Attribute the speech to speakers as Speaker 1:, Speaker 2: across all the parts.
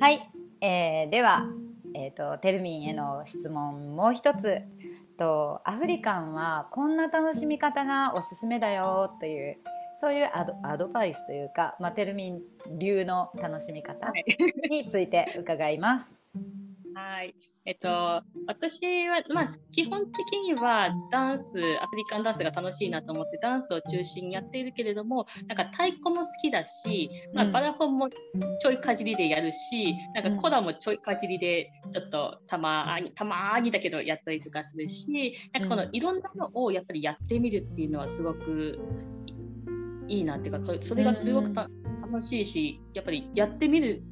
Speaker 1: はい、えーでは、えー、とテルミンへの質問もう一つ。とアフリカンはこんな楽しみ方がおすすめだよというそういうアドアドバイスというか、まあ、テルミン流の楽しみ方
Speaker 2: はい。
Speaker 1: について伺います。
Speaker 2: はい。えっと、私は、まあ、基本的にはダンス、アフリカンダンスが楽しいなと思って、ダンスを中心にやっているけれども、なんか太鼓も好きだし、まあ、
Speaker 1: うん。
Speaker 2: バラフォンもちょいかじりでやるし、なん
Speaker 1: うん。
Speaker 2: かコラもちょいかじりで、ちょっとたまに、たまにだけどやったりとかするし、なんかこのいろんなのをやっぱりやってみるっていうのはすごくいいいなっていうか、それがすごくた楽しいし、やっぱりやってみる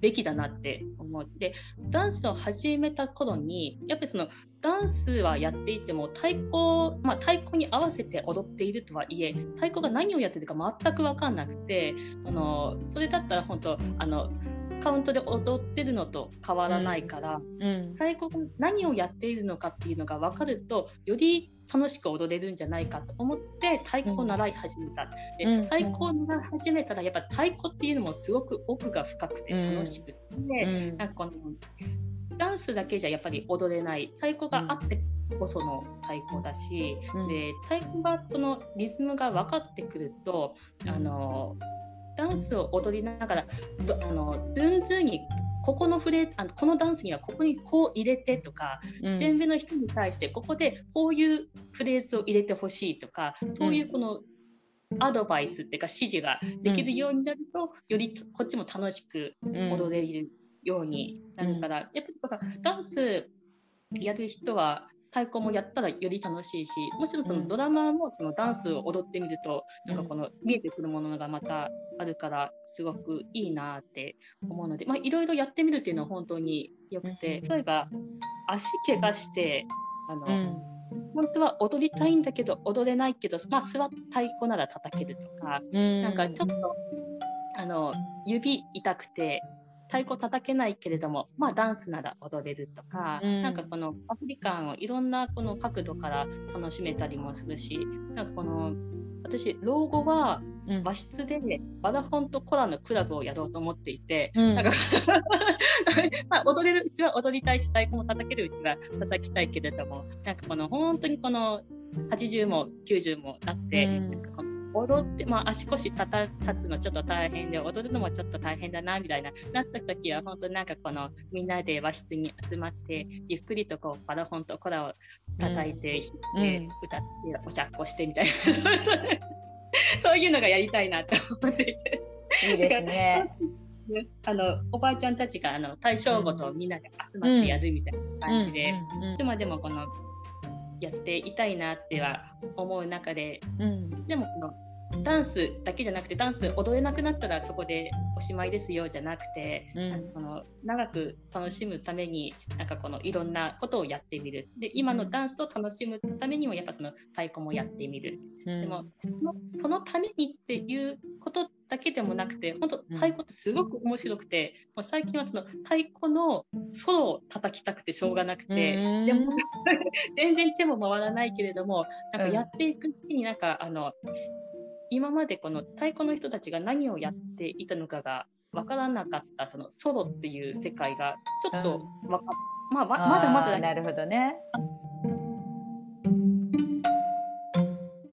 Speaker 2: べきだなって思って、ダンスを始めた頃にやっぱりそのダンスはやっていても太鼓、まあ、太鼓に合わせて踊っているとはいえ太鼓が何をやってるか全く分かんなくてあのそれだったら本当あのカウントで踊ってるのと変わらないから、
Speaker 1: うん。
Speaker 2: 太鼓が何をやっているのかっていうのが分かるとより楽しく踊れるんじゃないかと思って太鼓を習い始めた。で
Speaker 1: うん。
Speaker 2: 太鼓を習い始めたらやっぱ太鼓っていうのもすごく奥が深くて楽しくて、
Speaker 1: うん。
Speaker 2: なんかこのダンスだけじゃやっぱり踊れない。太鼓があってこその太鼓だし、
Speaker 1: うん。
Speaker 2: で太鼓がこのリズムが分かってくるとあのダンスを踊りながらどあのドゥンズーにここのフレあのこのダンスにはここにこう入れてとか、
Speaker 1: うん。
Speaker 2: 全部の人に対してここでこういうフレーズを入れてほしいとかそういうこのアドバイスっていうか指示ができるようになると、よりこっちも楽しく踊れるようになるから、やっぱりダンスやる人は太鼓もやったらより楽しいしもちろんそ
Speaker 1: うん。
Speaker 2: のドラマーもそのダンスを踊ってみると、
Speaker 1: うん。
Speaker 2: なんかこの見えてくるものがまたあるからすごくいいなって思うので、まあ、いろいろやってみるっていうのは本当によくて
Speaker 1: うん。
Speaker 2: 例えば足怪我してあの、
Speaker 1: うん。
Speaker 2: 本当は踊りたいんだけど踊れないけど、まあ、座って太鼓なら叩けるとか、
Speaker 1: うん。
Speaker 2: なんかちょっとあの指痛くて太鼓叩けないけれども、まあ、ダンスなら踊れるとか、
Speaker 1: うん。
Speaker 2: なんかこのアフリカンをいろんなこの角度から楽しめたりもするしなんかこの私老後は
Speaker 1: うん。
Speaker 2: 和室でバラフォンとコラのクラブをやろうと思っていて、
Speaker 1: うん。
Speaker 2: なんか まあ踊れるうちは踊りたいし太鼓も叩けるうちは叩きたいけれどもなんかこの本当にこの80も90もなって、
Speaker 1: うん。
Speaker 2: なんかこの踊って、まあ、足腰立た立つのちょっと大変で踊るのもちょっと大変だなみたいななった時は本当なんかこのみんなで和室に集まってゆっくりとこうバラフォンとコラを叩いて、
Speaker 1: うん
Speaker 2: 弾いて歌っておしゃっこしてみたいなそういうそういうのがやりたいなって思っていて。
Speaker 1: いいですね。
Speaker 2: ねあのおばあちゃんたちがあの対象ごとみんなで集まってやるみたいな感じで、いつまでもこのやっていたいなっては思う中で
Speaker 1: うん。
Speaker 2: でもこのダンスだけじゃなくてダンス踊れなくなったらそこでおしまいですよじゃなくて、
Speaker 1: うん。
Speaker 2: の長く楽しむためになんかこのいろんなことをやってみる。で今のダンスを楽しむためにもやっぱその太鼓もやってみる。
Speaker 1: うん。
Speaker 2: でもそのそのためにっていうことだけでもなくて本当太鼓ってすごく面白くて、もう最近はその太鼓のソロを叩きたくてしょうがなくて、
Speaker 1: うん。
Speaker 2: でも 全然手も回らないけれどもなんかやっていくうちになんか、あの今までこの太鼓の人たちが何をやっていたのかが分からなかったそのソロっていう世界がちょっとわか、まあ、ままだまだ
Speaker 1: なるほどね。